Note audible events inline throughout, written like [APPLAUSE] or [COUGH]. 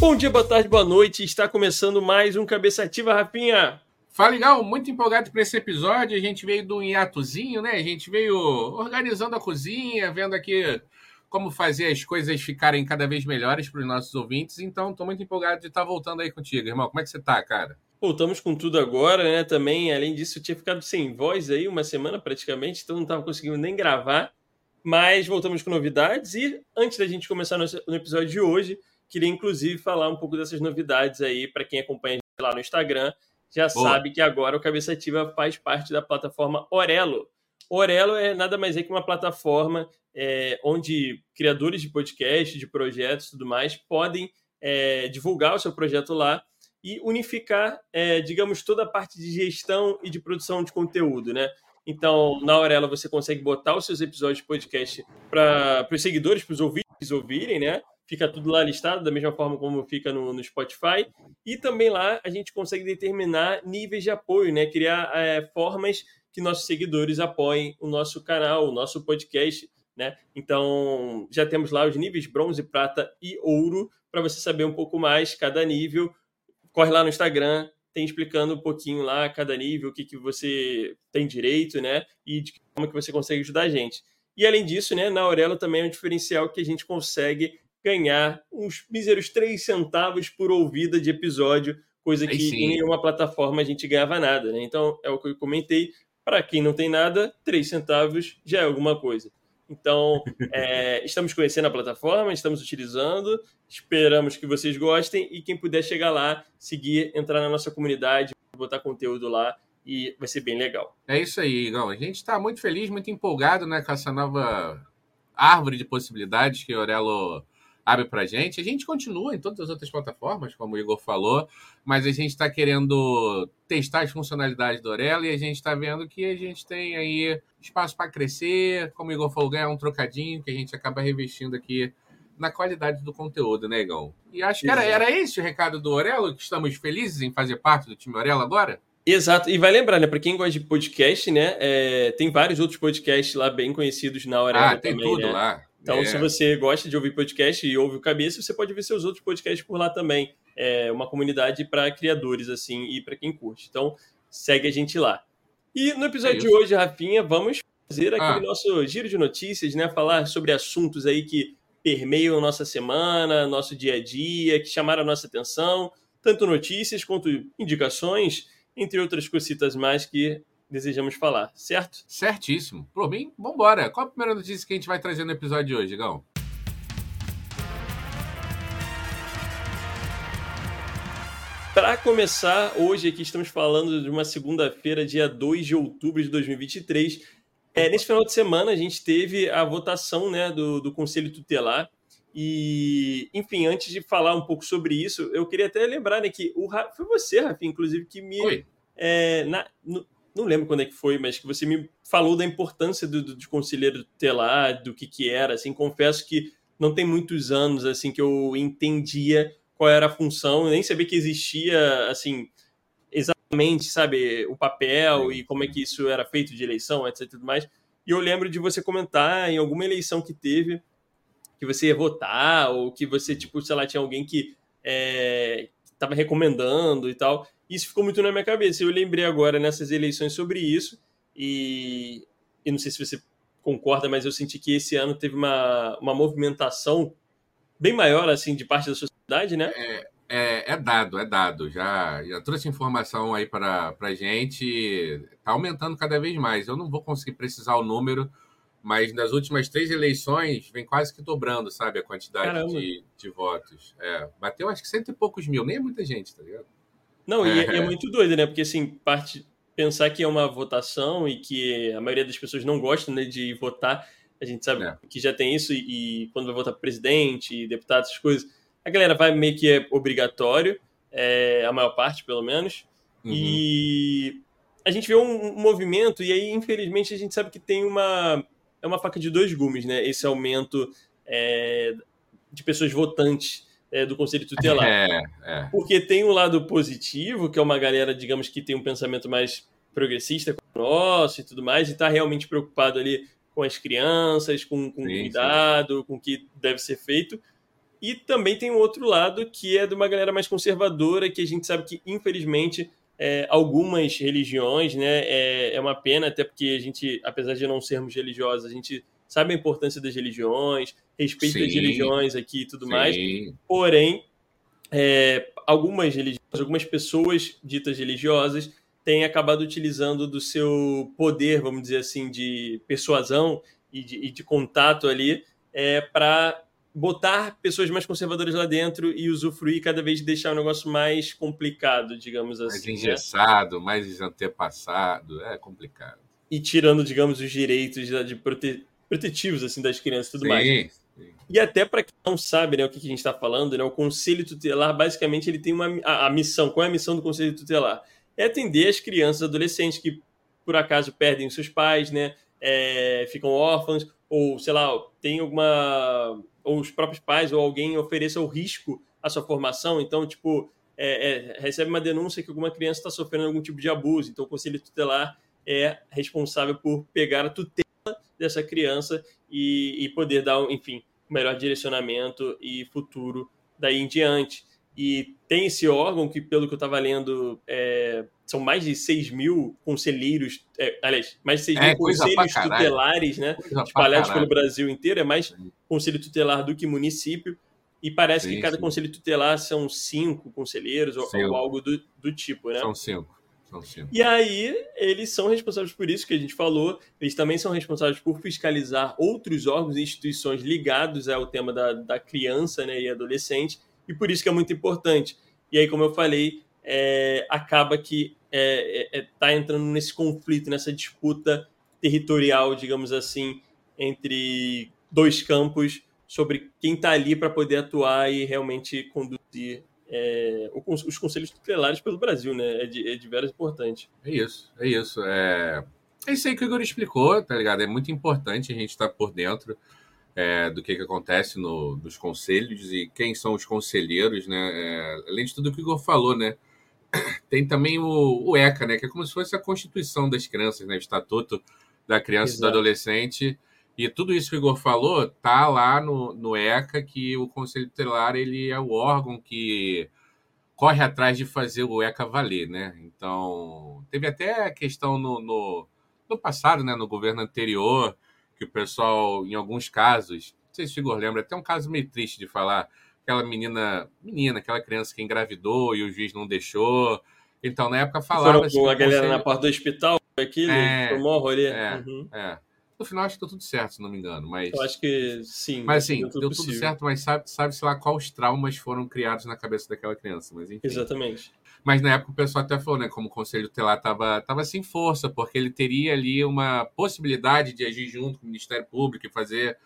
Bom dia, boa tarde, boa noite. Está começando mais um Cabeça Ativa, Rafinha. Fala, legal. Muito empolgado para esse episódio. A gente veio do hiatozinho, né? A gente veio organizando a cozinha, vendo aqui como fazer as coisas ficarem cada vez melhores para os nossos ouvintes. Então, estou muito empolgado de estar voltando aí contigo, irmão. Como é que você está, cara? Voltamos com tudo agora, né? Também, além disso, eu tinha ficado sem voz aí uma semana praticamente, então não estava conseguindo nem gravar. Mas voltamos com novidades e antes da gente começar no episódio de hoje, queria inclusive falar um pouco dessas novidades aí para quem acompanha lá no Instagram. Já Boa. sabe que agora o Cabeça Ativa faz parte da plataforma Orelo. Orelo é nada mais é que uma plataforma é, onde criadores de podcast, de projetos e tudo mais podem é, divulgar o seu projeto lá e unificar, é, digamos, toda a parte de gestão e de produção de conteúdo, né? Então, na Aurela você consegue botar os seus episódios de podcast para os seguidores, para os ouvintes ouvirem, né? Fica tudo lá listado, da mesma forma como fica no, no, Spotify. E também lá a gente consegue determinar níveis de apoio, né? Criar é, formas que nossos seguidores apoiem o nosso canal, o nosso podcast, né? Então, já temos lá os níveis bronze, prata e ouro, para você saber um pouco mais cada nível. Corre lá no Instagram, tem explicando um pouquinho lá cada nível, o que, que você tem direito, né? E de como que você consegue ajudar a gente. E além disso, né, na Aurelo também é um diferencial que a gente consegue ganhar uns míseros 3 centavos por ouvida de episódio, coisa que em nenhuma plataforma a gente ganhava nada, né? Então, é o que eu comentei. Para quem não tem nada, 3 centavos já é alguma coisa. Então, [LAUGHS] é, estamos conhecendo a plataforma, estamos utilizando, esperamos que vocês gostem e quem puder chegar lá, seguir, entrar na nossa comunidade, botar conteúdo lá e vai ser bem legal. É isso aí, Igão. A gente está muito feliz, muito empolgado né, com essa nova árvore de possibilidades que o Orelo abre para a gente. A gente continua em todas as outras plataformas, como o Igor falou, mas a gente está querendo testar as funcionalidades do Orelo e a gente está vendo que a gente tem aí espaço para crescer, como o Igor falou, ganhar um trocadinho que a gente acaba revestindo aqui na qualidade do conteúdo, né, Igor? E acho que era, era esse o recado do Orelo, que estamos felizes em fazer parte do time Orelo agora? Exato, e vai lembrar, né, para quem gosta de podcast, né, é, tem vários outros podcasts lá bem conhecidos na Orelo ah, tem tudo né? lá. Então, é. se você gosta de ouvir podcast e ouve o Cabeça, você pode ver seus outros podcasts por lá também. É uma comunidade para criadores, assim, e para quem curte. Então, segue a gente lá. E no episódio é de hoje, Rafinha, vamos fazer aquele ah. nosso giro de notícias, né? Falar sobre assuntos aí que permeiam nossa semana, nosso dia a dia, que chamaram a nossa atenção, tanto notícias quanto indicações, entre outras cositas mais que desejamos falar, certo? Certíssimo. Por mim, vambora. Qual a primeira notícia que a gente vai trazer no episódio de hoje, Gão? Para começar, hoje aqui estamos falando de uma segunda-feira, dia 2 de outubro de 2023. É, nesse final de semana, a gente teve a votação né, do, do Conselho Tutelar. E, enfim, antes de falar um pouco sobre isso, eu queria até lembrar né, que o, foi você, Rafa, inclusive, que me. É, na, no, não lembro quando é que foi, mas que você me falou da importância do, do, de conselheiro tutelar, do que que era, assim, confesso que não tem muitos anos, assim, que eu entendia qual era a função, nem sabia que existia, assim, exatamente, sabe, o papel e como é que isso era feito de eleição, etc e tudo mais. E eu lembro de você comentar em alguma eleição que teve que você ia votar, ou que você, tipo, sei lá, tinha alguém que estava é, recomendando e tal. Isso ficou muito na minha cabeça. Eu lembrei agora nessas eleições sobre isso e, e não sei se você concorda, mas eu senti que esse ano teve uma, uma movimentação bem maior assim de parte da sociedade, né? É, é, é dado, é dado. Já, já trouxe informação aí para a gente. Está aumentando cada vez mais. Eu não vou conseguir precisar o número, mas nas últimas três eleições vem quase que dobrando, sabe, a quantidade de, de votos. É, bateu acho que cento e poucos mil, nem é muita gente, tá ligado? Não, e é, é muito doido, né? Porque, assim, parte pensar que é uma votação e que a maioria das pessoas não gosta né, de votar, a gente sabe é. que já tem isso, e, e quando vai votar presidente, deputado, essas coisas, a galera vai meio que é obrigatório, é, a maior parte, pelo menos, uhum. e a gente vê um, um, movimento, e aí, infelizmente, a gente sabe que tem uma, é uma faca de dois gumes, né? Esse aumento é, de pessoas votantes é, do Conselho [LAUGHS] Tutelar. É, é. Porque tem um lado positivo, que é uma galera, digamos, que tem um pensamento mais progressista como o nosso e tudo mais, e está realmente preocupado ali com as crianças, com, com sim, cuidado, sim. com o que deve ser feito. E também tem um outro lado que é de uma galera mais conservadora, que a gente sabe que, infelizmente, é, algumas religiões, né, é, é uma pena, até porque a gente, apesar de não sermos religiosos, a gente sabe a importância das religiões, respeito sim, das religiões aqui e tudo sim. mais. Porém, é, algumas religiões, algumas pessoas ditas religiosas têm acabado utilizando do seu poder, vamos dizer assim, de persuasão e de, e de contato ali é, para botar pessoas mais conservadoras lá dentro e usufruir cada vez de deixar o negócio mais complicado, digamos assim. Mais né? engessado, né? mais antepassado, é complicado. E tirando, digamos, os direitos de prote... protetivos assim das crianças e tudo sim, mais. Sim. E até para quem não sabe né, o que a gente está falando, né, o Conselho Tutelar, basicamente, ele tem uma, a, a missão. Qual é a missão do Conselho Tutelar? É atender as crianças adolescentes que, por acaso, perdem seus pais, né, é, ficam órfãos, ou, sei lá, tem alguma ou os próprios pais ou alguém ofereça o risco à sua formação. Então, tipo, é, é, recebe uma denúncia que alguma criança está sofrendo algum tipo de abuso. Então, o conselho tutelar é responsável por pegar a tutela dessa criança e, e poder dar, enfim, o melhor direcionamento e futuro daí em diante. E tem esse órgão que, pelo que eu estava lendo, é, são mais de 6 mil conselheiros, é, aliás, mais de 6 é, mil conselhos tutelares, né? Coisa espalhados pelo Brasil inteiro. É mais conselho tutelar do que município. E parece sim, que cada sim. conselho tutelar são cinco conselheiros ou, ou algo do, do, tipo, né? São cinco. E aí, eles são responsáveis por isso que a gente falou. Eles também são responsáveis por fiscalizar outros órgãos e instituições ligados ao tema da, da criança né, e adolescente e por isso que é muito importante. E aí, como eu falei, é, acaba que está é, é, é tá entrando nesse conflito, nessa disputa territorial, digamos assim, entre dois campos sobre quem está ali para poder atuar e realmente conduzir é, os conselhos tutelares pelo Brasil, né? É de, é de veras importante. É isso, é isso. É, é isso aí que o Igor explicou, tá ligado? É muito importante a gente estar tá por dentro é, do que, que acontece no, nos conselhos e quem são os conselheiros, né? É, além de tudo que o Igor falou, né? [COUGHS] Tem também o, o, ECA, né? Que é como se fosse a Constituição das Crianças, né? O Estatuto da Criança Exato. e do Adolescente. E tudo isso que o Igor falou tá lá no, no ECA, que o Conselho Tutelar ele é o órgão que corre atrás de fazer o ECA valer, né? Então, teve até a questão no, no, no passado, né? No governo anterior, que o pessoal, em alguns casos, não sei se o Igor lembra, até um caso meio triste de falar, aquela menina, menina, aquela criança que engravidou e o juiz não deixou. Então, na época falava... Foram com a galera conselho... na porta do hospital, aquilo, é, tomou rolê. É, uhum. é. No final, acho que deu tudo certo, se não me engano. Mas... Eu acho que sim. Mas assim, deu tudo, deu tudo certo, mas sabe, sabe, sei lá, quais traumas foram criados na cabeça daquela criança. Mas, enfim. Exatamente. Mas na época o pessoal até falou, né? Como o Conselho Tutelar estava tava sem força, porque ele teria ali uma possibilidade de agir junto com o Ministério Público e fazer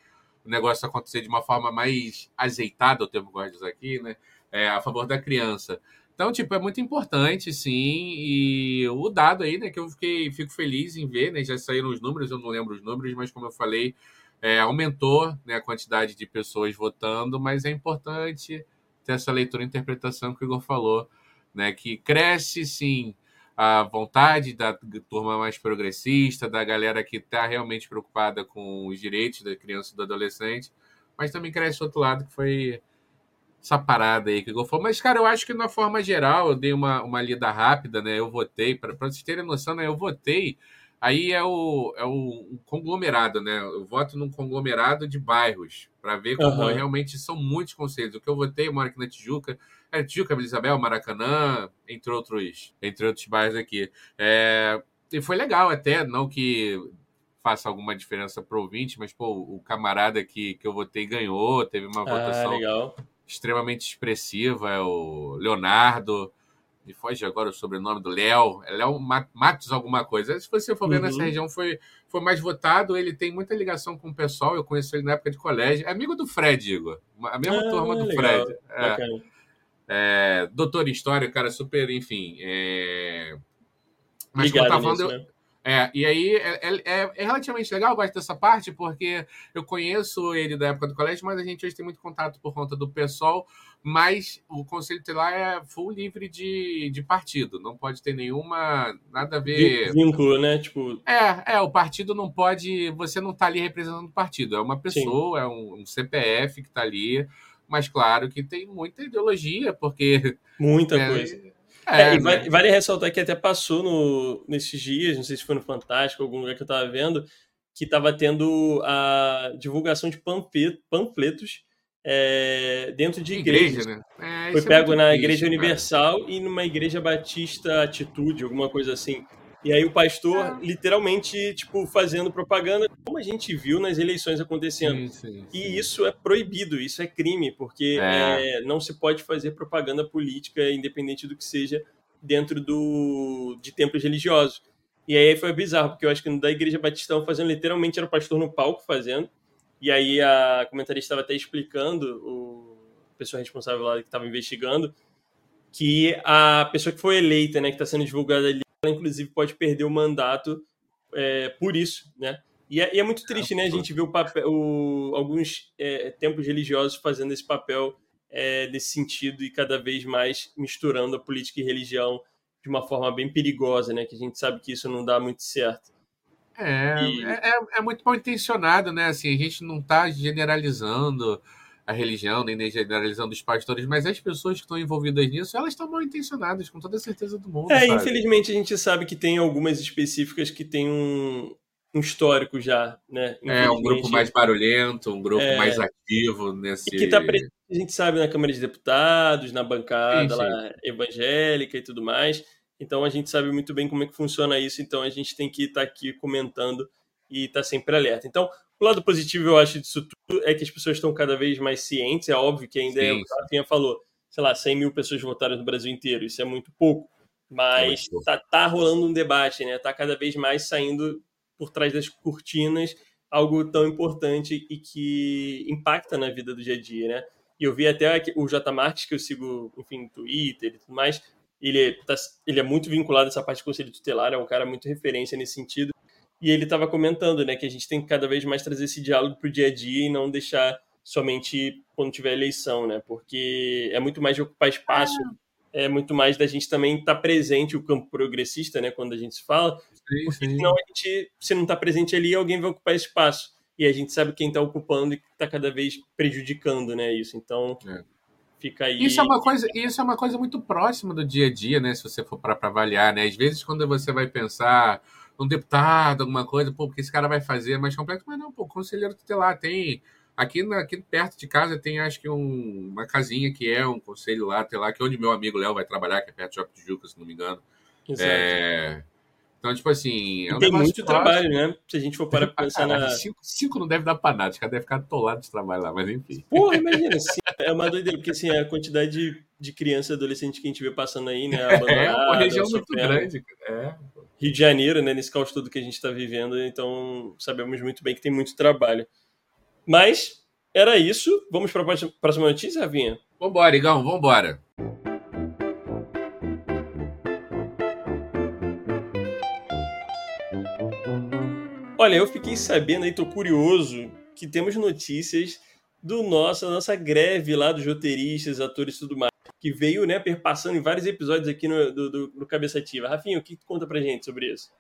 o negócio acontecer de uma forma mais azeitada, o termo que eu gosto de usar aqui, né? É, a favor da criança. Então, tipo, é muito importante, sim. E o dado aí, né, que eu fiquei, fico feliz em ver, né? Já saíram os números, eu não lembro os números, mas como eu falei, é, aumentou né, a quantidade de pessoas votando, mas é importante ter essa leitura e interpretação que o Igor falou né, que cresce sim a vontade da turma mais progressista, da galera que está realmente preocupada com os direitos da criança e do adolescente, mas também cresce o outro lado que foi essa parada aí que eu falou. Mas, cara, eu acho que na forma geral, eu dei uma, uma lida rápida, né? Eu votei, para vocês terem noção, né? Eu votei. Aí é o, é o conglomerado, né? Eu voto num conglomerado de bairros, para ver como uhum. realmente são muitos conselhos. O que eu votei, eu moro aqui na Tijuca, é, Tijuca, Isabel, Maracanã, entre outros, entre outros bairros aqui. É, e foi legal até, não que faça alguma diferença para o ouvinte, mas pô, o camarada que, que eu votei ganhou, teve uma ah, votação legal. Extremamente expressiva, é o Leonardo, me foge agora o sobrenome do Léo, é Léo Matos alguma coisa. Se você for ver uhum. nessa região, foi, foi mais votado, ele tem muita ligação com o pessoal, eu conheço ele na época de colégio, é amigo do Fred, Igor, a mesma ah, turma do legal. Fred. É. É, doutor em História, cara, super, enfim. É... Mas Ligado como eu tava falando, né? É, e aí é, é, é, é, relativamente legal, eu gosto dessa parte, porque eu conheço ele da época do colégio, mas a gente hoje tem muito contato por conta do pessoal, mas o Conselho Tutelar é full livre de, de partido, não pode ter nenhuma, nada a ver... Vínculo, né? Tipo... É, é, o partido não pode, você não está ali representando o partido, é uma pessoa, Sim. é um, um CPF que está ali, Mas claro que tem muita ideologia, porque. Muita [LAUGHS] é, coisa. É, é, vale, né? vale, ressaltar que até passou no, nesses dias, não sei se foi no Fantástico, algum lugar que eu estava vendo, que estava tendo a divulgação de panfletos é, dentro de igrejas. Igreja, né? é, foi é pego na Igreja cara. Universal e numa Igreja Batista Atitude, alguma coisa assim. E aí o pastor, é. literalmente, tipo, fazendo propaganda, como a gente viu nas eleições acontecendo. Sim, sim, sim. E isso é proibido, isso é crime, porque é. É, não se pode fazer propaganda política, independente do que seja, dentro do, de templos religiosos. E aí foi bizarro, porque eu acho que da Igreja Batista fazendo, literalmente, era o pastor no palco fazendo. E aí a comentarista estava até explicando, o pessoa responsável lá que estava investigando, que a pessoa que foi eleita, né, que está sendo divulgada ali, ela inclusive pode perder o mandato é, por isso, né? E é, e é muito triste, né? A gente ver o papel, o, alguns é, tempos religiosos fazendo esse papel é, nesse sentido e cada vez mais misturando a política e religião de uma forma bem perigosa, né? Que a gente sabe que isso não dá muito certo. É, e... é, é, é, muito mal intencionado, né? Assim, a gente não está generalizando a religião, nem generalizando os pastores, mas as pessoas que estão envolvidas nisso, elas estão mal intencionadas, com toda a certeza do mundo. É, sabe? infelizmente a gente sabe que tem algumas específicas que têm um, um histórico já, né? É, um grupo mais barulhento, um grupo é... mais ativo nesse. E que está presente, a gente sabe, na Câmara de Deputados, na bancada sim, sim. lá evangélica e tudo mais. Então a gente sabe muito bem como é que funciona isso, então a gente tem que estar tá aqui comentando e estar tá sempre alerta. Então, o lado positivo, eu acho, disso tudo é que as pessoas estão cada vez mais cientes. É óbvio que ainda Sim. é o que a Rafinha falou, sei lá, 100 mil pessoas votaram no Brasil inteiro, isso é muito pouco. Mas é tá, tá rolando um debate, né? Tá cada vez mais saindo por trás das cortinas algo tão importante e que impacta na vida do dia a dia, né? E eu vi até o J. Marques, que eu sigo, enfim, no Twitter e tudo mais, ele, é, tá, ele é muito vinculado a essa parte de conselho tutelar, é um cara muito referência nesse sentido. E ele estava comentando, né, que a gente tem que cada vez mais trazer esse diálogo para o dia a dia e não deixar somente quando tiver eleição, né? Porque é muito mais de ocupar espaço, ah. é muito mais da gente também estar tá presente o campo progressista, né? Quando a gente se fala, sim, porque senão a gente, se não está presente ali, alguém vai ocupar espaço e a gente sabe quem está ocupando e está cada vez prejudicando, né? Isso. Então é. fica aí. Isso é uma coisa, isso é uma coisa muito próxima do dia a dia, né? Se você for para avaliar, né? Às vezes quando você vai pensar um deputado, alguma coisa, pô, porque esse cara vai fazer é mais complexo, mas não, pô, conselheiro tutelar tem. Aqui, aqui perto de casa tem, acho que, um, uma casinha que é um conselho lá, lá, que é onde meu amigo Léo vai trabalhar, que é perto de Shopping de Juca, se não me engano. Exato. É... Então, tipo assim. É um tem muito trabalho, né? Se a gente for para pensar na. Cinco, cinco, não deve dar para nada, os caras devem ficar atolados de trabalho lá, mas enfim. Porra, imagina, assim, é uma doideira, porque assim, a quantidade de, de criança e adolescente que a gente vê passando aí, né? [LAUGHS] é uma região muito grande. É. Rio de Janeiro, né, nesse caos todo que a gente está vivendo, então sabemos muito bem que tem muito trabalho. Mas era isso. Vamos para a próxima notícia, Ravinha? Vambora, Igão, vambora. Olha, eu fiquei sabendo e tô curioso que temos notícias do nosso, da nossa greve lá dos roteiristas, atores e tudo mais que veio, né, perpassando em vários episódios aqui no, do, do, do Cabeça Ativa. Rafinha, o que tu conta pra gente sobre isso?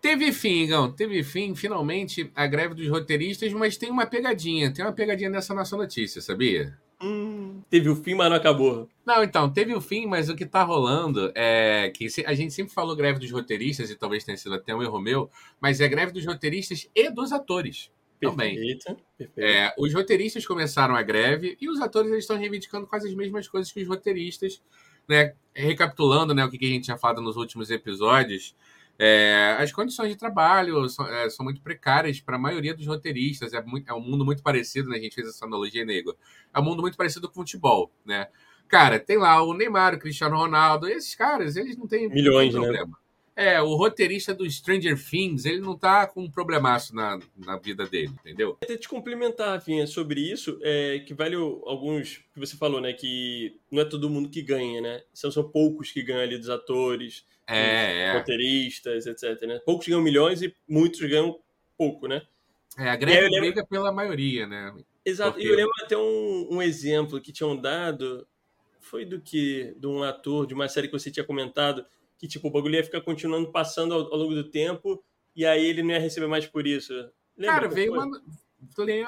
Teve fim, Igão, teve fim, finalmente, a greve dos roteiristas, mas tem uma pegadinha, tem uma pegadinha nessa nossa notícia, sabia? Hum, teve o fim, mas não acabou. Não, então, teve o fim, mas o que tá rolando é que a gente sempre falou greve dos roteiristas, e talvez tenha sido até um erro meu, mas é greve dos roteiristas e dos atores também. Perfeito, perfeito. É, os roteiristas começaram a greve e os atores eles estão reivindicando quase as mesmas coisas que os roteiristas, né? Recapitulando né, o que a gente tinha falado nos últimos episódios, é, as condições de trabalho são, é, são muito precárias para a maioria dos roteiristas. É, muito, é, um mundo muito parecido, né? A gente fez essa analogia, nego. É um mundo muito parecido com o futebol, né? Cara, tem lá o Neymar, o Cristiano Ronaldo, esses caras, eles não têm milhões, né? problema. Né? É, o roteirista do Stranger Things, ele não tá com um problemaço na, na vida dele, entendeu? Até te complementar, Rafinha, sobre isso, é, que vale alguns que você falou, né? Que não é todo mundo que ganha, né? São, são poucos que ganham ali dos atores, é, dos é. roteiristas, etc. Né? Poucos ganham milhões e muitos ganham pouco, né? É, a greve lembro... briga pela maioria, né? Exato, Porque... e eu lembro até um, um exemplo que tinham dado, foi do que? De um ator de uma série que você tinha comentado, que tipo, o bagulho ia ficar continuando passando ao, ao longo do tempo e aí ele não ia receber mais por isso. Lembra Cara, veio uma,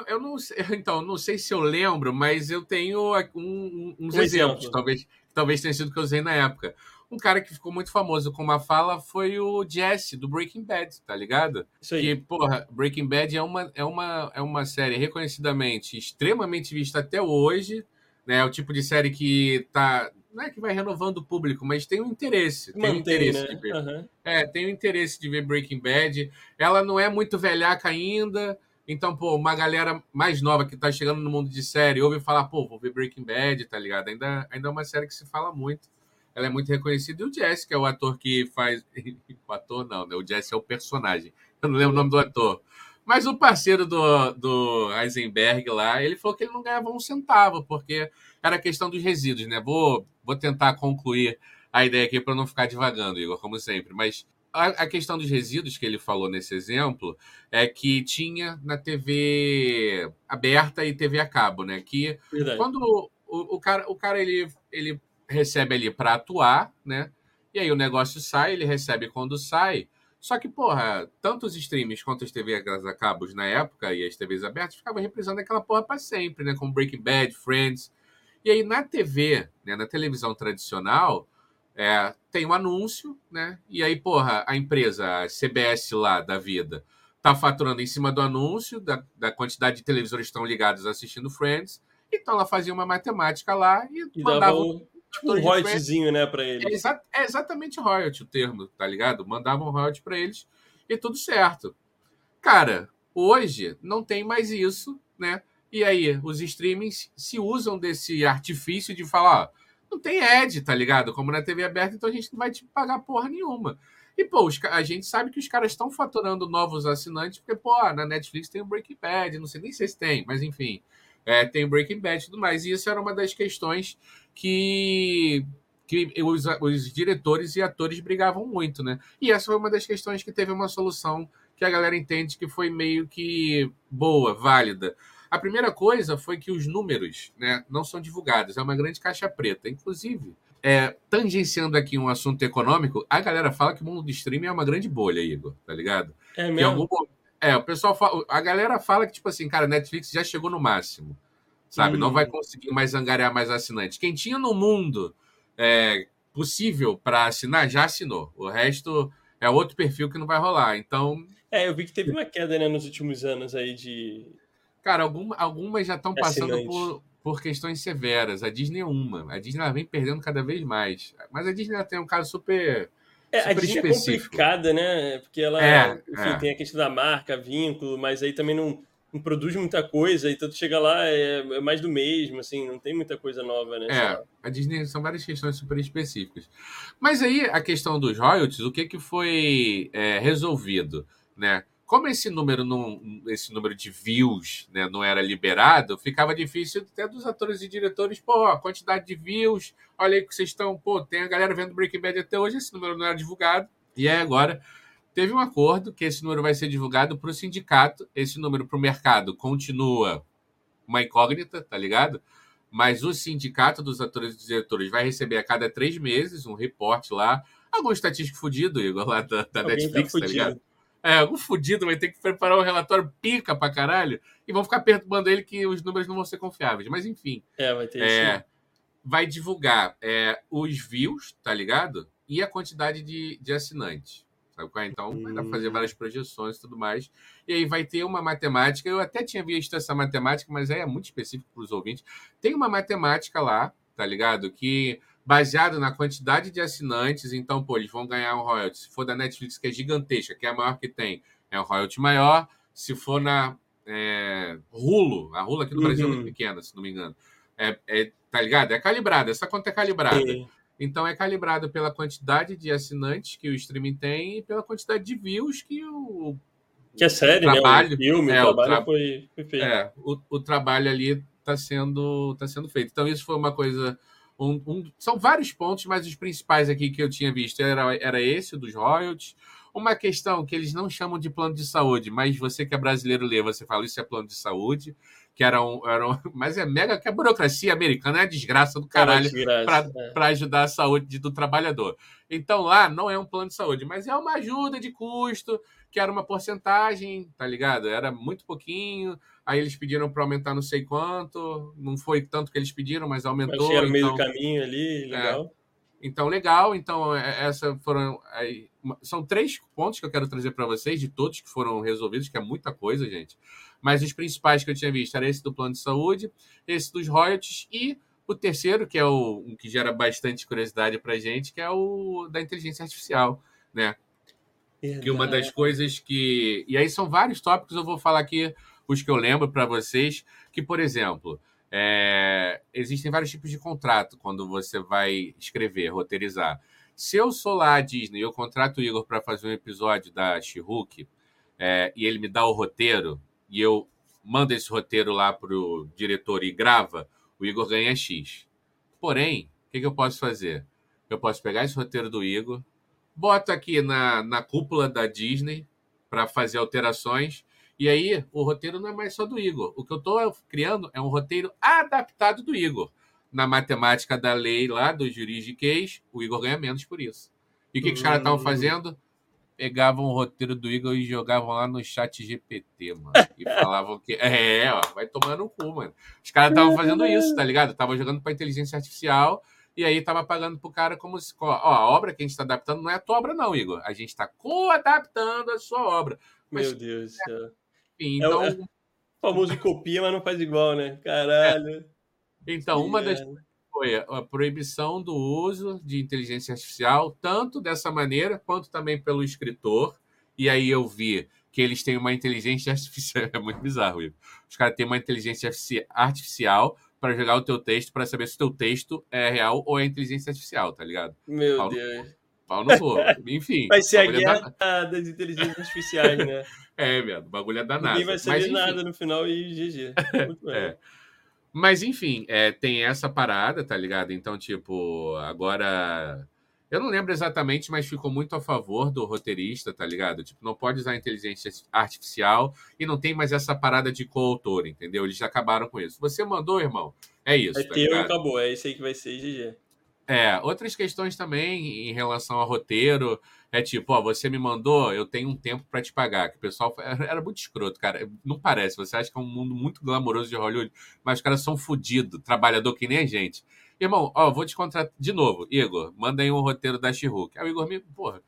eu não sei, [LAUGHS] então, não sei se eu lembro, mas eu tenho um, uns um exemplos, exemplo. talvez, talvez tenha sido que eu usei na época. Um cara que ficou muito famoso com uma fala foi o Jesse, do Breaking Bad, tá ligado? Isso aí. Que, porra, Breaking Bad é uma, é uma, é uma série reconhecidamente extremamente vista até hoje, né? É o tipo de série que tá. Não é que vai renovando o público, mas tem um interesse. Tem Mantém, um interesse né? de ver. Uhum. É, tem um interesse de ver Breaking Bad. Ela não é muito velhaca ainda. Então, pô, uma galera mais nova que tá chegando no mundo de série ouve falar, pô, vou ver Breaking Bad, tá ligado? Ainda, ainda é uma série que se fala muito ela é muito reconhecida. E o Jesse, que é o ator que faz. [LAUGHS] o ator não, né? O Jesse é o personagem. Eu não lembro o nome do ator. Mas o parceiro do, do Heisenberg lá, ele falou que ele não ganhava um centavo, porque era questão dos resíduos, né? Vou, vou tentar concluir a ideia aqui para não ficar divagando, Igor, como sempre. Mas a, a, questão dos resíduos que ele falou nesse exemplo é que tinha na TV aberta e TV a cabo, né? Que Verdade. quando o, o, cara, o cara ele, ele recebe ali para atuar, né? E aí o negócio sai, ele recebe quando sai. Só que, porra, tanto os streams quanto as TVs a cabos na época e as TVs abertas ficavam reprisando aquela porra para sempre, né? Como Breaking Bad, Friends. E aí na TV, né, na televisão tradicional, é, tem um anúncio, né? E aí, porra, a empresa, a CBS lá da vida, tá faturando em cima do anúncio, da, da quantidade de televisores que estão ligados assistindo Friends. Então ela fazia uma matemática lá e, e mandava tipo um royaltyzinho, né, para eles. É, exa é, exatamente royalty o termo, tá ligado? Mandavam royalty para eles e tudo certo. Cara, hoje não tem mais isso, né? E aí, os streamings se usam desse artifício de falar, ó, não tem ad, tá ligado? Como na TV aberta, então a gente não vai te pagar porra nenhuma. E, pô, os, a gente sabe que os caras estão faturando novos assinantes, porque, pô, na Netflix tem o Breaking Bad, não sei nem se tem, mas enfim, é, tem o Breaking Bad e tudo mais. E isso era uma das questões que, que os, os diretores e atores brigavam muito, né? E essa foi uma das questões que teve uma solução que a galera entende que foi meio que boa, válida. A primeira coisa foi que os números né, não são divulgados, é uma grande caixa preta. Inclusive, é, tangenciando aqui um assunto econômico, a galera fala que o mundo do streaming é uma grande bolha, Igor, tá ligado? É mesmo? Algum, é, o pessoal fala, a galera fala que, tipo assim, cara, Netflix já chegou no máximo sabe? Hum. Não vai conseguir mais angariar mais assinantes. Quem tinha no mundo é, possível para assinar, já assinou. O resto é outro perfil que não vai rolar. Então. É, eu vi que teve uma queda né, nos últimos anos aí de. Cara, algum, algumas já estão passando por, por questões severas. A Disney é uma. A Disney ela vem perdendo cada vez mais. Mas a Disney tem um caso super. É, super a Disney é específico. é complicada, né? Porque ela é, enfim, é. tem a questão da marca, vínculo, mas aí também não não produz muita coisa, então tu chega lá, é, é, mais do mesmo, assim, não tem muita coisa nova, né? É, a Disney são várias questões super específicas. Mas aí, a questão dos royalties, o que, que foi é, resolvido, né? Como esse número, não, esse número de views né, não era liberado, ficava difícil até dos atores e diretores, pô, a quantidade de views, olha aí que vocês estão, pô, tem a galera vendo Breaking Bad até hoje, esse número não era divulgado, e aí agora teve um acordo que esse número vai ser divulgado para o sindicato, esse número para o mercado continua uma incógnita, tá ligado? Mas o sindicato dos atores e diretores vai receber a cada três meses um reporte lá, algum estatístico fudido, Igor, lá da, da tá Netflix, tá, tá ligado? É, algum fudido vai ter que preparar um relatório pica pra caralho e vão ficar perturbando ele que os números não vão ser confiáveis. Mas enfim. É, vai ter é, isso. Vai divulgar é, os views, tá ligado? E a quantidade de, de assinantes. Sabe qual é? Então, vai dar para fazer várias projeções e tudo mais. E aí vai ter uma matemática. Eu até tinha visto essa matemática, mas aí é muito específico para os ouvintes. Tem uma matemática lá, tá ligado? Que baseado na quantidade de assinantes, então, pô, eles vão ganhar um royalty. Se for da Netflix, que é gigantesca, que é a maior que tem, é um royalty maior. Se for na é, Rulo, a Rulo aqui no uhum. Brasil é muito uhum. pequena, se não me engano. É, é, tá ligado? É calibrada, essa conta é calibrada. Sim. Então é calibrado pela quantidade de assinantes que o streaming tem e pela quantidade de views que o que é série, trabalho, né? O filme, é, o trabalho tra... foi, foi, feito. É, o, o trabalho ali está sendo, tá sendo feito. Então isso foi uma coisa um, um, são vários pontos, mas os principais aqui que eu tinha visto era, era esse, dos royalties. Uma questão que eles não chamam de plano de saúde, mas você que é brasileiro lê, você fala isso é plano de saúde que era um, era um, [LAUGHS] mas é mega que a burocracia americana é a desgraça do caralho para é. ajudar a saúde do trabalhador. Então lá não é um plano de saúde, mas é uma ajuda de custo, que era uma porcentagem, tá ligado? Era muito pouquinho, Aí eles pediram para aumentar não sei quanto, não foi tanto que eles pediram, mas aumentou. Mas no meio então... do caminho ali, é. legal. É. Então, legal. Então, é, essa foram. São três pontos que eu quero trazer para vocês, de todos que foram resolvidos, que é muita coisa, gente. Mas os principais que eu tinha visto era esse do plano de saúde, esse dos royalties e o terceiro, que é o um que gera bastante curiosidade para gente, que é o da inteligência artificial, né? Verdade. Que uma das coisas que. E aí são vários tópicos, eu vou falar aqui os que eu lembro para vocês, que, por exemplo, é... existem vários tipos de contrato quando você vai escrever, roteirizar. Se eu sou lá a Disney e eu contrato o Igor para fazer um episódio da She-Hulk é... e ele me dá o roteiro e eu mando esse roteiro lá para o diretor e grava, o Igor ganha X. Porém, o que, que eu posso fazer? Eu posso pegar esse roteiro do Igor, boto aqui na, na cúpula da Disney para fazer alterações. E aí, o roteiro não é mais só do Igor. O que eu estou criando é um roteiro adaptado do Igor. Na matemática da lei lá, do juridiquês, o Igor ganha menos por isso. E o que, que os caras estavam hum. fazendo? pegavam o roteiro do Igor e jogavam lá no chat GPT, mano. E [LAUGHS] falavam que. É, ó, vai tomar no cu, mano. Os caras estavam fazendo isso, tá ligado? Estavam jogando pra inteligência artificial e aí tava pagando pro cara como se. Ó, a obra que a gente tá adaptando não é a tua obra, não, Igor. A gente tá co-adaptando a sua obra. Mas, Meu Deus do céu. Enfim, então. É o, é o [LAUGHS] famoso copia, mas não faz igual, né? Caralho. É. Então, uma das foi a proibição do uso de inteligência artificial, tanto dessa maneira quanto também pelo escritor. E aí eu vi que eles têm uma inteligência [LAUGHS] artificial. É muito bizarro, Igor. Os caras têm uma inteligência artificial para jogar o teu texto para saber se o teu texto é real ou é inteligência artificial, tá ligado? Meu Pau Deus. Pau no fogo. Enfim. Vai ser a guerra da... das inteligências artificiais, né? [LAUGHS] é, velho. O bagulho é danado. Ninguém vai saber Mas, nada no final e GG. Muito [LAUGHS] bem. é. Mas, enfim, é, tem essa parada, tá ligado? Então, tipo, agora. Eu não lembro exatamente, mas ficou muito a favor do roteirista, tá ligado? Tipo, não pode usar inteligência artificial e não tem mais essa parada de coautor, entendeu? Eles acabaram com isso. Você mandou, irmão? É isso. É tá teu e acabou. É isso aí que vai ser GG. É, outras questões também em relação ao roteiro. É tipo, ó, você me mandou, eu tenho um tempo para te pagar. Que o pessoal era muito escroto, cara. Não parece. Você acha que é um mundo muito glamouroso de Hollywood, mas os caras são fodidos, trabalhador que nem a gente. Irmão, ó, vou te contratar de novo. Igor, manda aí um roteiro da She-Hulk. Aí o Igor me, porra,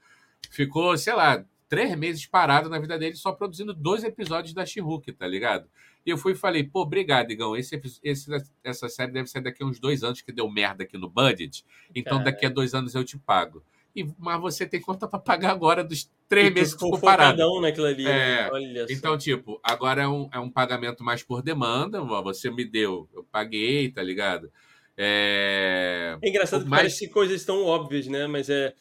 ficou, sei lá, três meses parado na vida dele só produzindo dois episódios da She-Hulk, tá ligado? E eu fui e falei, pô, obrigado, Igão. Esse, esse, essa série deve ser daqui a uns dois anos que deu merda aqui no budget. Então, daqui a dois anos eu te pago. E, mas você tem conta para pagar agora dos três meses que ficou parado. naquilo ali. Né? É, Olha então, tipo, agora é um, é um pagamento mais por demanda. Você me deu, eu paguei, tá ligado? É, é engraçado que parece que coisas tão óbvias, né? Mas é.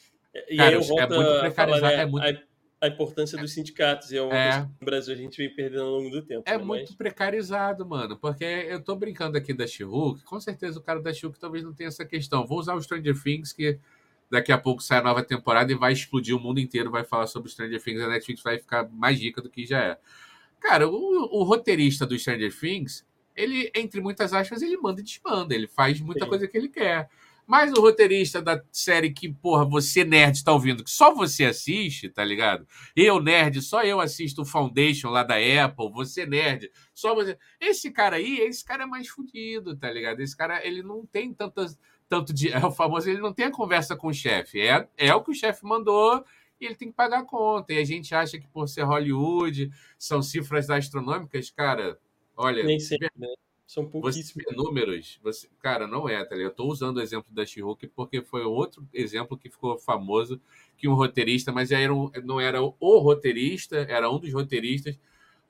E Cara, aí eu volto é muito precarizado. Falar, né? é muito a importância dos sindicatos. E é uma é. coisa que no Brasil a gente vem perdendo ao longo do tempo. É né? muito Mas... precarizado, mano. Porque eu tô brincando aqui da she com certeza o cara da she talvez não tenha essa questão. Vou usar o Stranger Things, que daqui a pouco sai a nova temporada e vai explodir o mundo inteiro, vai falar sobre Stranger Things, a Netflix vai ficar mais rica do que já é. Cara, o, o roteirista do Stranger Things, ele, entre muitas aspas, ele manda e desmanda, ele faz muita Sim. coisa que ele quer. Mas o roteirista da série que, porra, você nerd tá ouvindo, que só você assiste, tá ligado? Eu, nerd, só eu assisto o Foundation lá da Apple, você nerd, só você. Esse cara aí, esse cara é mais fodido, tá ligado? Esse cara, ele não tem tantas, tanto de. É o famoso, ele não tem a conversa com o chefe. É, é o que o chefe mandou e ele tem que pagar a conta. E a gente acha que por ser Hollywood, são cifras astronômicas, cara. Olha, Nem sempre, né? São pouquíssimos. Você números, você, cara, não é, tá ligado? Eu tô usando o exemplo da she porque foi outro exemplo que ficou famoso que um roteirista, mas era um, não era o roteirista, era um dos roteiristas.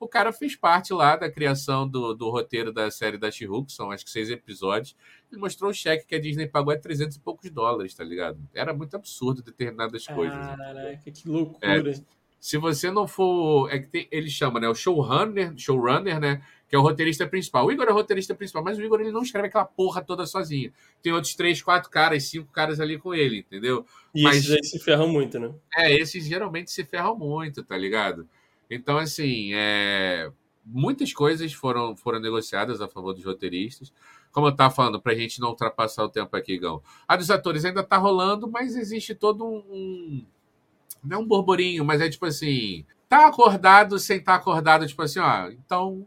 O cara fez parte lá da criação do, do roteiro da série da she são acho que seis episódios. Ele mostrou o cheque que a Disney pagou é 300 e poucos dólares, tá ligado? Era muito absurdo determinadas coisas. Caraca, que loucura. É, se você não for. É que tem, ele chama, né? O showrunner, showrunner, né? Que é o roteirista principal. O Igor é o roteirista principal, mas o Igor ele não escreve aquela porra toda sozinho. Tem outros três, quatro caras, cinco caras ali com ele, entendeu? E mas, esses aí se ferram muito, né? É, esses geralmente se ferram muito, tá ligado? Então, assim, é... muitas coisas foram, foram negociadas a favor dos roteiristas. Como eu estava falando, para a gente não ultrapassar o tempo aqui, Gão. A dos atores ainda tá rolando, mas existe todo um, um não é um borborinho, mas é tipo assim, tá acordado sem estar tá acordado, tipo assim, ó, então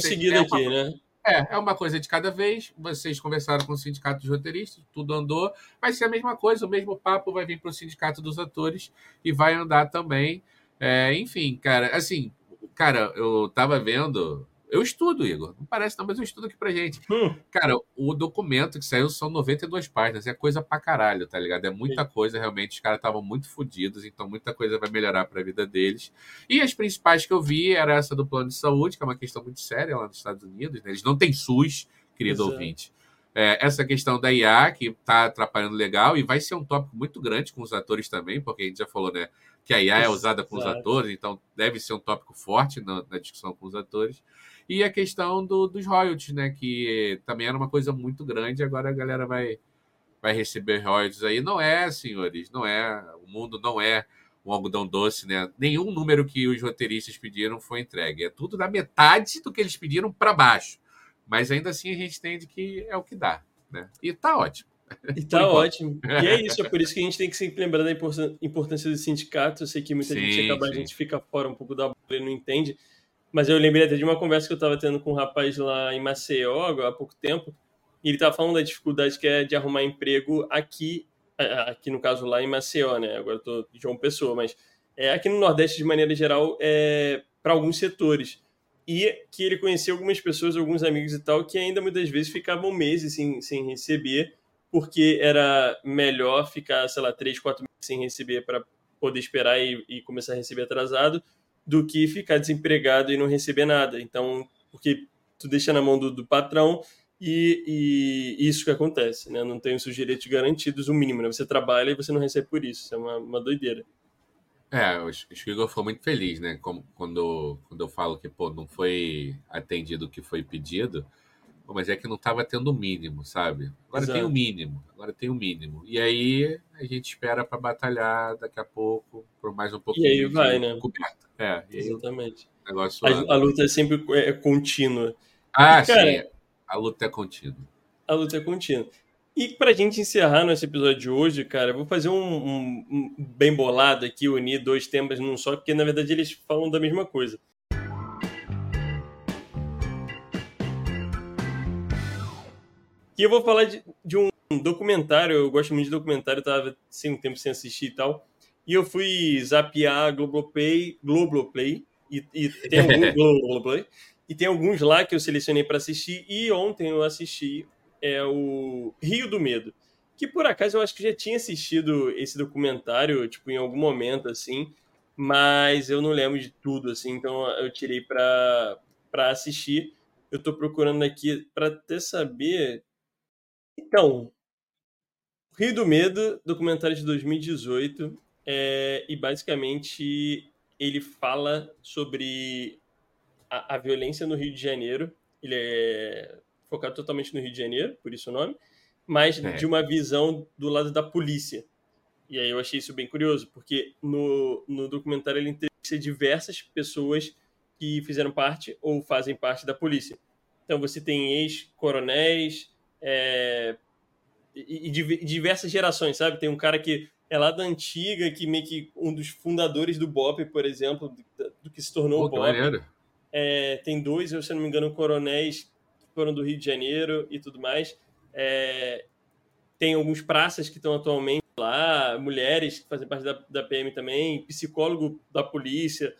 Seguir é aqui, uma... né? É, é uma coisa de cada vez. Vocês conversaram com o sindicato dos roteiristas, tudo andou. Vai ser a mesma coisa, o mesmo papo vai vir para o sindicato dos atores e vai andar também. É, enfim, cara, assim, cara, eu tava vendo eu estudo, Igor. Não parece não, mas eu estudo aqui pra gente. Hum. Cara, o documento que saiu são 92 páginas. É coisa pra caralho, tá ligado? É muita Sim. coisa, realmente. Os caras estavam muito fodidos, então muita coisa vai melhorar pra vida deles. E as principais que eu vi era essa do plano de saúde, que é uma questão muito séria lá nos Estados Unidos. Né? Eles não têm SUS, querido Exato. ouvinte. É, essa questão da IA, que está atrapalhando legal, e vai ser um tópico muito grande com os atores também, porque a gente já falou, né? Que a IA é usada com os atores, então deve ser um tópico forte na, na discussão com os atores. E a questão do, dos royalties, né? Que também era uma coisa muito grande, agora a galera vai, vai receber royalties aí. Não é, senhores, não é. O mundo não é um algodão doce, né? Nenhum número que os roteiristas pediram foi entregue. É tudo da metade do que eles pediram para baixo. Mas ainda assim a gente entende que é o que dá, né? E tá ótimo. E tá ótimo. E é isso, é por isso que a gente tem que sempre lembrar da importância do sindicato. Eu sei que muita sim, gente acaba, sim. a gente fica fora um pouco da bolha e não entende. Mas eu lembrei até de uma conversa que eu estava tendo com um rapaz lá em Maceió há pouco tempo. E ele estava falando da dificuldade que é de arrumar emprego aqui, aqui no caso lá em Maceió, né? Agora tô de João Pessoa, mas é, aqui no Nordeste, de maneira geral, é, para alguns setores. E que ele conhecia algumas pessoas, alguns amigos e tal, que ainda muitas vezes ficavam meses sem, sem receber, porque era melhor ficar, sei lá, três, quatro meses sem receber para poder esperar e, e começar a receber atrasado, do que ficar desempregado e não receber nada. Então, porque tu deixa na mão do, do patrão e, e, isso que acontece, né? Não tem os seus direitos garantidos, o mínimo, né? Você trabalha e você não recebe por isso. Isso é uma, uma doideira. É, o Igor ficou muito feliz, né? Como, quando, quando eu falo que, pô, não foi atendido o que foi pedido, mas é que não estava tendo o mínimo, sabe? Agora Exato. tem o mínimo, agora tem o mínimo. E aí a gente espera para batalhar daqui a pouco por mais um pouquinho. E aí vai, né? Coberta. É, Exatamente. Negócio a, a, luta é sempre é, contínua. Ah, e, cara, sim. A luta é contínua. A luta é contínua. E para a gente encerrar nesse episódio de hoje, cara, eu vou fazer um, um, um, bem bolado aqui, unir dois temas num só, porque na verdade eles falam da mesma coisa. E eu vou falar de, de um documentário, eu gosto muito de documentário, eu tava sem um tempo sem assistir e tal. E eu fui zapear Globoplay, Globoplay e, e tem [LAUGHS] alguns Globoplay, e tem alguns lá que eu selecionei para assistir e ontem eu assisti é o Rio do Medo, que por acaso eu acho que já tinha assistido esse documentário, tipo em algum momento assim, mas eu não lembro de tudo assim, então eu tirei para para assistir. Eu estou procurando aqui para até saber. Então, Rio do Medo, documentário de 2018, é, e basicamente ele fala sobre a, a, violência no Rio de Janeiro. Ele é focado totalmente no Rio de Janeiro, por isso o nome, mas é. de uma visão do lado da polícia. E aí eu achei isso bem curioso, porque no, no documentário ele entrevista diversas pessoas que fizeram parte ou fazem parte da polícia. Então você tem ex-coronéis é, e, e diversas gerações, sabe? Tem um cara que é lá da antiga, que meio que um dos fundadores do BOP, por exemplo, do, do que se tornou o BOP. É, tem dois, se eu não me engano, coronéis que foram do Rio de Janeiro e tudo mais. É, tem alguns praças que estão atualmente lá, mulheres que fazem parte da, da PM também, psicólogo da polícia,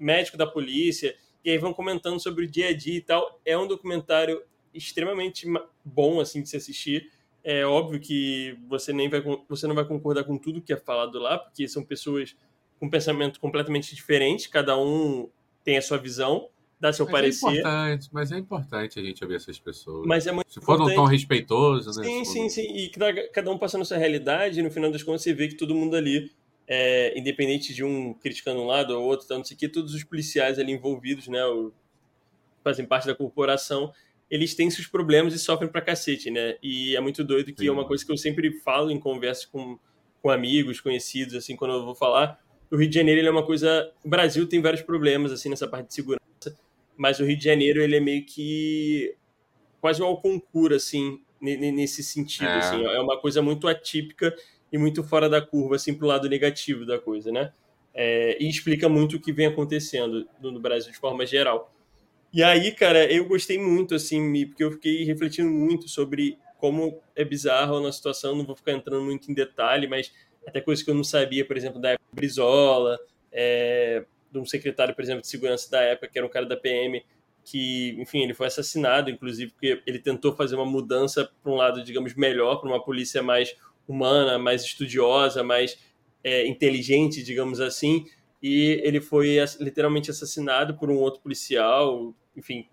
médico da polícia, e aí vão comentando sobre o dia a dia e tal. É um documentário extremamente bom assim de se assistir. É óbvio que você nem vai você não vai concordar com tudo que é falado lá, porque são pessoas com pensamento completamente diferente, cada um tem a sua visão, dá seu mas é parecer. É importante, mas é importante a gente ouvir essas pessoas. Mas é muito Se for num tom respeitoso, né? Sim, sim, sim. E cada um passando a sua realidade, e no final das contas você vê que todo mundo ali, é, independente de um criticando um lado ou outro, não sei o que, todos os policiais ali envolvidos, né, fazem parte da corporação, eles têm seus problemas e sofrem pra cacete, né? E é muito doido que Sim. é uma coisa que eu sempre falo em conversa com, com amigos, conhecidos, assim, quando eu vou falar. O Rio de Janeiro ele é uma coisa. O Brasil tem vários problemas, assim, nessa parte de segurança, mas o Rio de Janeiro ele é meio que quase um concurso, assim, nesse sentido, é. assim. É uma coisa muito atípica e muito fora da curva, assim, pro lado negativo da coisa, né? É, e explica muito o que vem acontecendo no Brasil de forma geral. E aí, cara, eu gostei muito, assim, porque eu fiquei refletindo muito sobre como é bizarro na situação, não vou ficar entrando muito em detalhe, mas até coisas que eu não sabia, por exemplo, da época Brizola, é, de um secretário, por exemplo, de segurança da época, que era um cara da PM, que, enfim, ele foi assassinado, inclusive, porque ele tentou fazer uma mudança para um lado, digamos, melhor, para uma polícia mais humana, mais estudiosa, mais é, inteligente, digamos assim, e ele foi literalmente assassinado por um outro policial, enfim,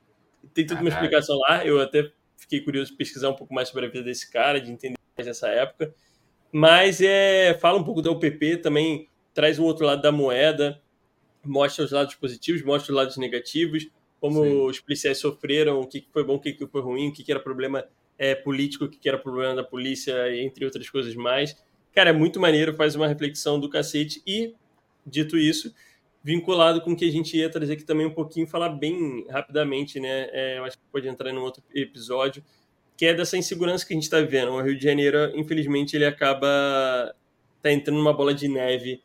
tem toda uma explicação lá, eu até fiquei curioso de pesquisar um pouco mais sobre a vida desse cara, de entender mais essa época, mas é, fala um pouco da UPP também, traz um outro lado da moeda, mostra os lados positivos, mostra os lados negativos, como Sim. os policiais sofreram, o que foi bom, o que foi ruim, o que era problema é, político, o que era problema da polícia, entre outras coisas mais. Cara, é muito maneiro, faz uma reflexão do cacete. E, dito isso, vinculado com o que a gente ia trazer aqui também um pouquinho, falar bem rapidamente, né? É, eu acho que pode entrar em um outro episódio, que é dessa insegurança que a gente está vivendo. O Rio de Janeiro, infelizmente, ele acaba tá entrando numa bola de neve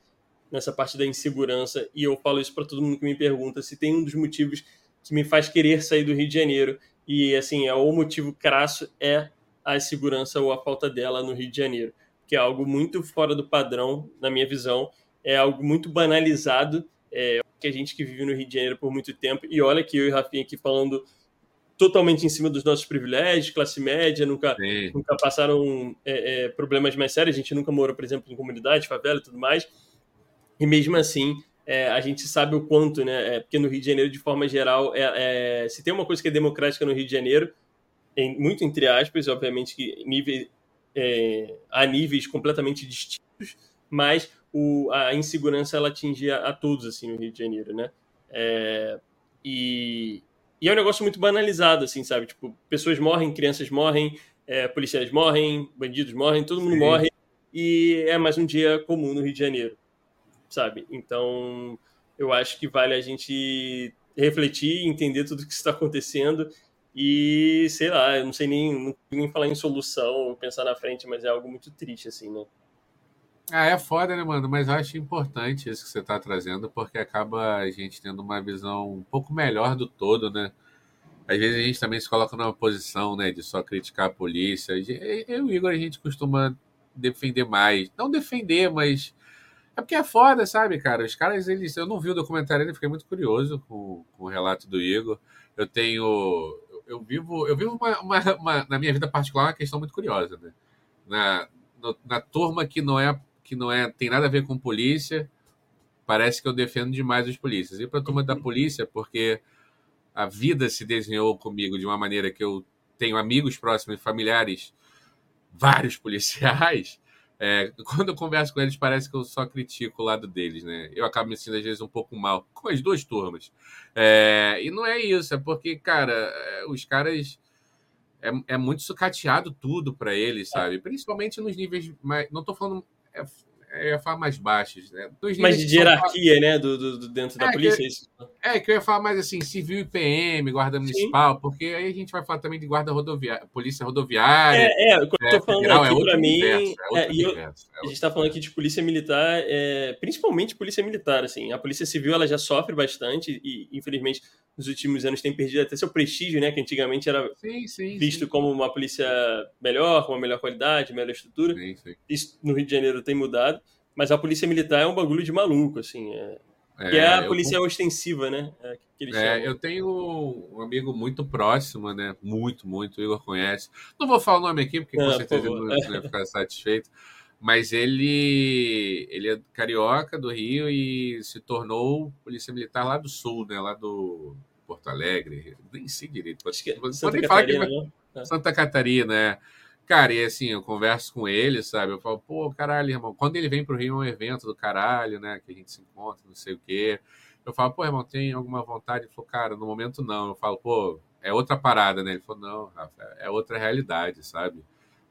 nessa parte da insegurança. E eu falo isso para todo mundo que me pergunta se tem um dos motivos que me faz querer sair do Rio de Janeiro. E, assim, é, o motivo crasso é a segurança ou a falta dela no Rio de Janeiro, que é algo muito fora do padrão, na minha visão, é algo muito banalizado, é, que a gente que vive no Rio de Janeiro por muito tempo, e olha que eu e Rafinha aqui falando totalmente em cima dos nossos privilégios, classe média, nunca, nunca passaram é, é, problemas mais sérios, a gente nunca morou, por exemplo, em comunidade, favela e tudo mais, e mesmo assim é, a gente sabe o quanto, né? É, porque no Rio de Janeiro, de forma geral, é, é, se tem uma coisa que é democrática no Rio de Janeiro, em, muito entre aspas, obviamente que nível, é, há níveis completamente distintos, mas o, a insegurança ela atinge a, todos assim no Rio de Janeiro, né? É, e, e, é um negócio muito banalizado, assim, sabe? Tipo, pessoas morrem, crianças morrem, é, policiais morrem, bandidos morrem, todo mundo Sim. morre e é mais um dia comum no Rio de Janeiro sabe? Então, eu acho que vale a gente refletir, entender tudo o que está acontecendo e, sei lá, eu não sei nem, nem falar em solução, pensar na frente, mas é algo muito triste, assim, né? Ah, é foda, né, mano? Mas eu acho importante isso que você está trazendo, porque acaba a gente tendo uma visão um pouco melhor do todo, né? Às vezes a gente também se coloca numa posição, né, de só criticar a polícia. Eu e o Igor, a gente costuma defender mais. Não defender, mas é porque é foda, sabe, cara? Os caras, eles. Eu não vi o documentário ainda, fiquei muito curioso com, com o relato do Igor. Eu tenho. Eu vivo, eu vivo uma, uma, uma, na minha vida particular uma questão muito curiosa, né? Na, no, na turma que não é que não é tem nada a ver com polícia, parece que eu defendo demais os polícias. E para a turma da polícia, porque a vida se desenhou comigo de uma maneira que eu tenho amigos próximos e familiares, vários policiais, [LAUGHS] é, quando eu converso com eles, parece que eu só critico o lado deles, né? Eu acabo me sentindo, às vezes, um pouco mal com as duas turmas. É, e não é isso, é porque, cara, é, os caras. É, é muito sucateado tudo para eles, sabe? Principalmente nos níveis mais. Não tô falando. É, eu ia falar mais baixos, né? mais de hierarquia, são... né? Do, do, do, dentro da é, polícia, que, é isso? É, que eu ia falar mais assim, civil e PM, guarda municipal, Sim. porque aí a gente vai falar também de guarda rodoviária, polícia rodoviária. É, é, o que eu tô é, falando federal, aqui é pra mim. Universo, é eu, é a gente tá falando aqui de polícia militar, principalmente polícia militar, assim. A polícia civil ela já sofre bastante e, infelizmente, nos últimos anos tem perdido até seu prestígio, né? Que antigamente era sim, sim, visto sim. como uma polícia melhor, com uma melhor qualidade, melhor estrutura. Isso no Rio de Janeiro tem mudado. Mas a polícia militar é um bagulho de maluco, assim. É... É, que é a polícia eu... ostensiva, né? É, é, eu tenho um amigo muito próximo, né? Muito, muito. O Igor conhece. Não vou falar o nome aqui, porque com certeza ele não vai ficar satisfeito. Mas ele, ele é carioca do Rio e se tornou polícia militar lá do Sul, né? Lá do Porto Alegre. Nem sei direito. É Santa Catarina, que... né? Santa Catarina, é. Cara, e assim, eu converso com ele, sabe? Eu falo, pô, caralho, irmão, quando ele vem pro Rio é um evento do caralho, né? Que a gente se encontra, não sei o quê. Eu falo, pô, irmão, tem alguma vontade? Ele falou, cara, no momento não. Eu falo, pô, é outra parada, né? Ele falou, não, Rafa, é outra realidade, sabe?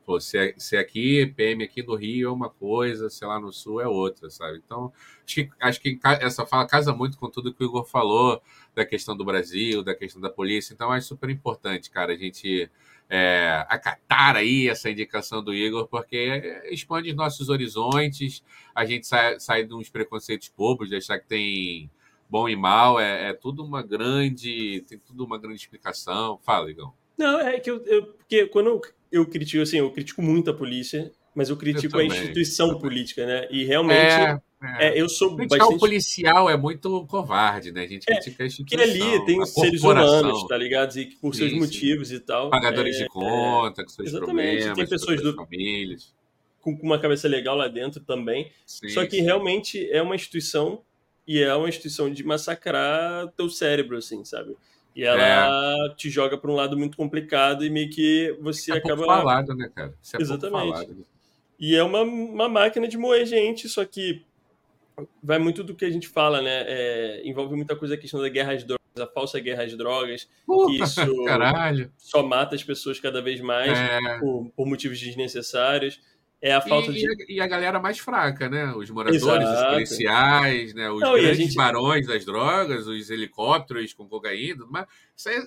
Pô, se, é, se aqui, PM aqui no Rio é uma coisa, sei lá, no Sul é outra, sabe? Então, acho que, acho que essa fala casa muito com tudo que o Igor falou da questão do Brasil, da questão da polícia. Então, acho super importante, cara, a gente é, acatar aí essa indicação do Igor, porque expande nossos horizontes, a gente sai, sai de uns preconceitos bobos, de achar que tem bom e mal, é, é tudo uma grande. Tem tudo uma grande explicação. Fala, Igão. Não, é que eu, eu porque quando eu, eu critico, assim, eu critico muito a polícia, mas eu critico eu a instituição política, né? E realmente é, é. é eu sou criticar bastante... o policial é muito covarde, né? A gente é, critica a instituição. Que ali tem os seres humanos, tá ligado? E por seus sim, motivos sim. e tal. Pagadores de é, conta, com seus exatamente. problemas, tem pessoas do... famílias. Com uma cabeça legal lá dentro também. Sim, Só que realmente é uma instituição e é uma instituição de massacrar teu cérebro, assim, sabe? E ela é. te joga para um lado muito complicado e meio que você é acaba. falado, né, cara? Isso é Exatamente. Falado, né? E é uma, uma máquina de moer gente, só que vai muito do que a gente fala, né? É, envolve muita coisa a questão da guerra às drogas, a falsa guerra às drogas, Puta, que isso [LAUGHS] caralho. só mata as pessoas cada vez mais é. por, por motivos desnecessários. É a falta e, de. E a, galera mais fraca, né? Os moradores, Exato. os policiais, né? os Não, grandes gente... barões das drogas, os helicópteros com cocaína. Mas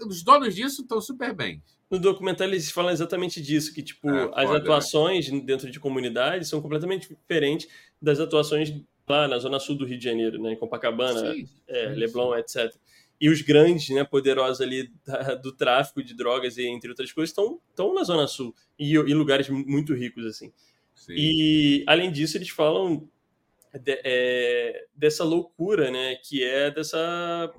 os donos disso estão super bem. No documentário eles falam exatamente disso, que tipo, é, as foda, atuações né? dentro de comunidades são completamente diferentes das atuações lá na zona sul do Rio de Janeiro, né? Em Copacabana, sim, é, sim, Leblon, sim. etc. E os grandes, né, poderosos ali da, do tráfico de drogas e entre outras coisas estão, estão na zona sul e em lugares muito ricos assim. Sim. E, além disso, eles falam de, é, dessa loucura, né, que é dessa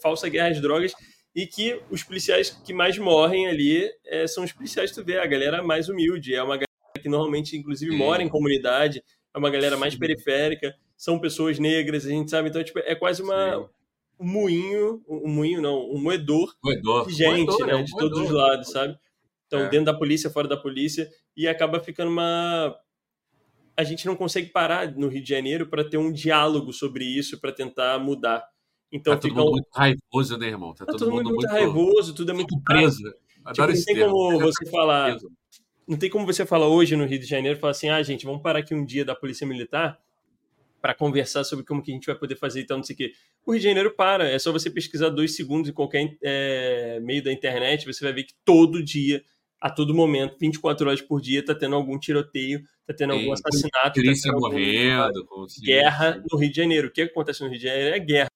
falsa guerra às drogas e que os policiais que mais morrem ali é, são os policiais, tu vê, a galera mais humilde, é uma galera que normalmente, inclusive, Sim. mora em comunidade, é uma galera mais Sim. periférica, são pessoas negras, a gente sabe, então, tipo, é quase uma... Um moinho, um moinho não, um moedor, moedor. de gente, moedor, né, é um de moedor. todos os lados, sabe? Então, é. dentro da polícia, fora da polícia, e acaba ficando uma. A gente não consegue parar no Rio de Janeiro para ter um diálogo sobre isso, para tentar mudar. Então, tá todo mundo muito raivoso, né, irmão? Tá, tá todo, mundo, muito, raivoso, tudo é muito preso. Tipo, não tem como você falar. Não tem como você falar hoje no Rio de Janeiro, falar assim, ah, gente, vamos parar aqui um dia da Polícia Militar para conversar sobre como que a gente vai poder fazer e tal, não sei o quê. O Rio de Janeiro para, é só você pesquisar dois segundos em qualquer é, meio da internet, você vai ver que todo dia a todo momento, 24 horas por dia, está tendo algum tiroteio, está tendo algum assassinato. Polícia tá morrendo. Guerra no Rio de Janeiro. O que acontece no Rio de Janeiro é guerra.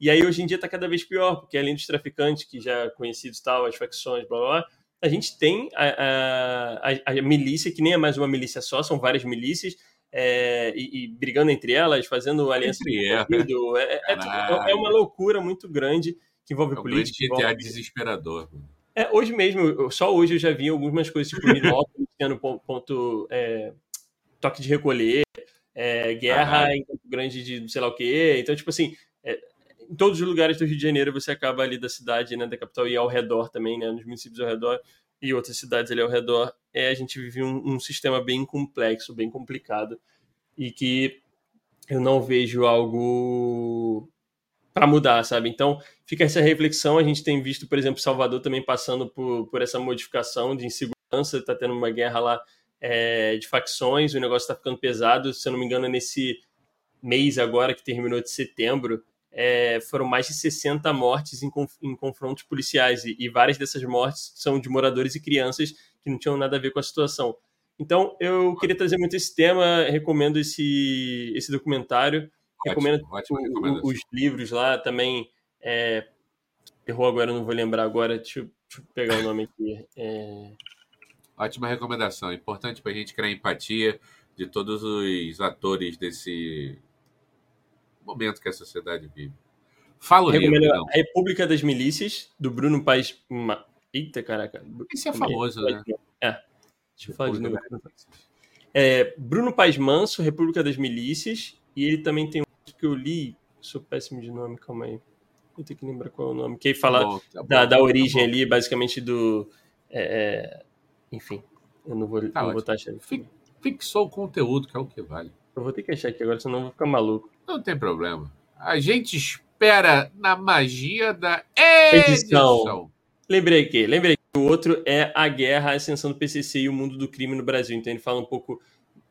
E aí hoje em dia está cada vez pior, porque além dos traficantes, que já conhecidos tal, as facções, blá blá, blá a gente tem a, a, a, milícia, que nem é mais uma milícia só, são várias milícias, é, e, e, brigando entre elas, fazendo aliança entre [LAUGHS] é, é, é, é, uma loucura muito grande que envolve é um política. Envolve... desesperador. É, hoje mesmo, só hoje eu já vi algumas coisas, tipo Minópolis [LAUGHS] tendo ponto, é, toque de recolher, é, guerra ah, em Campo Grande de sei lá o quê. Então, tipo assim, é, em todos os lugares do Rio de Janeiro você acaba ali da cidade, né, da capital e ao redor também, né, nos municípios ao redor e outras cidades ali ao redor, é, a gente vive um, um sistema bem complexo, bem complicado e que eu não vejo algo para mudar, sabe? Então, fica essa reflexão. A gente tem visto, por exemplo, Salvador também passando por, por essa modificação de insegurança, está tendo uma guerra lá é, de facções, o negócio está ficando pesado. Se eu não me engano, nesse mês agora, que terminou de setembro, é, foram mais de 60 mortes em, em confrontos policiais, e, e várias dessas mortes são de moradores e crianças que não tinham nada a ver com a situação. Então, eu queria trazer muito esse tema, recomendo esse, esse documentário. Recomendo ótimo, os livros lá também. É, errou agora, não vou lembrar agora. Deixa eu, deixa eu pegar o nome aqui. É... Ótima recomendação. Importante para a gente criar empatia de todos os atores desse momento que a sociedade vive. Fala o livro, A República das Milícias, do Bruno Paes... Eita, caraca. Esse é famoso, né? É. Deixa eu falar de novo. É, Bruno Paes Manso, República das Milícias, e ele também tem que eu li, sou péssimo de nome, calma aí. Eu tenho que lembrar qual é o nome. Que aí fala tá bom, tá da, bom, da origem tá ali, basicamente do. É, é, enfim, eu não vou, tá não vou estar achando. Fixou o conteúdo, que é o que vale. Eu vou ter que achar aqui agora, senão eu vou ficar maluco. Não tem problema. A gente espera na magia da edição. edição. Lembrei que, lembrei que o outro é a guerra, a ascensão do PCC e o mundo do crime no Brasil. Então ele fala um pouco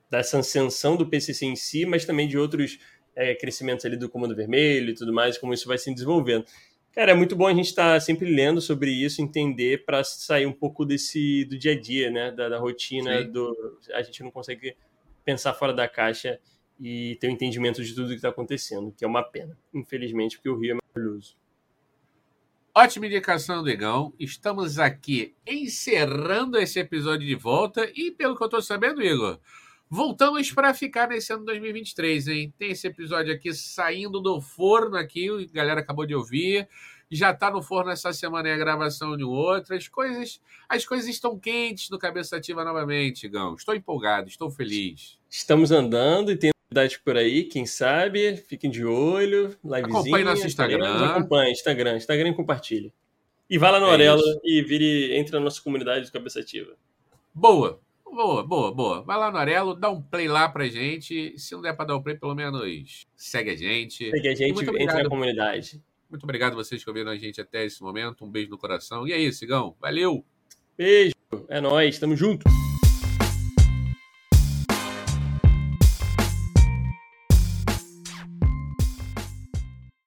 dessa ascensão do PCC em si, mas também de outros é, crescimentos ali do Comando Vermelho e tudo mais, como isso vai se desenvolvendo. Cara, é muito bom a gente estar tá sempre lendo sobre isso, entender para sair um pouco desse do dia a dia, né, da, da rotina, Sim. do a gente não consegue pensar fora da caixa e ter o um entendimento de tudo que está acontecendo, que é uma pena, infelizmente, porque o Rio é maravilhoso. Ótima indicação, Negão. Estamos aqui encerrando esse episódio de volta e, pelo que eu estou sabendo, Igor, voltamos para ficar nesse ano 2023, hein? Tem esse episódio aqui saindo do forno aqui, a galera acabou de ouvir. Já está no forno essa semana e a gravação de outra. As coisas, as coisas estão quentes no Cabeça Ativa novamente, Gão. Estou empolgado, estou feliz. Estamos andando e tem novidades por aí, quem sabe? Fiquem de olho. Livezinha. Acompanhe nosso Instagram. Acompanhe, Instagram. Instagram e compartilhe. E vá lá no é Orelo e vire, entre na nossa comunidade do Cabeça Ativa. Boa. Boa, boa, boa. Vai lá no Arelo, dá um play lá pra gente. Se não der pra dar um play, pelo menos segue a gente. Segue a gente, entra na comunidade. Muito obrigado a vocês que ouviram a gente até esse momento. Um beijo no coração. E é isso, Igão. Valeu! Beijo. É nóis. Tamo junto.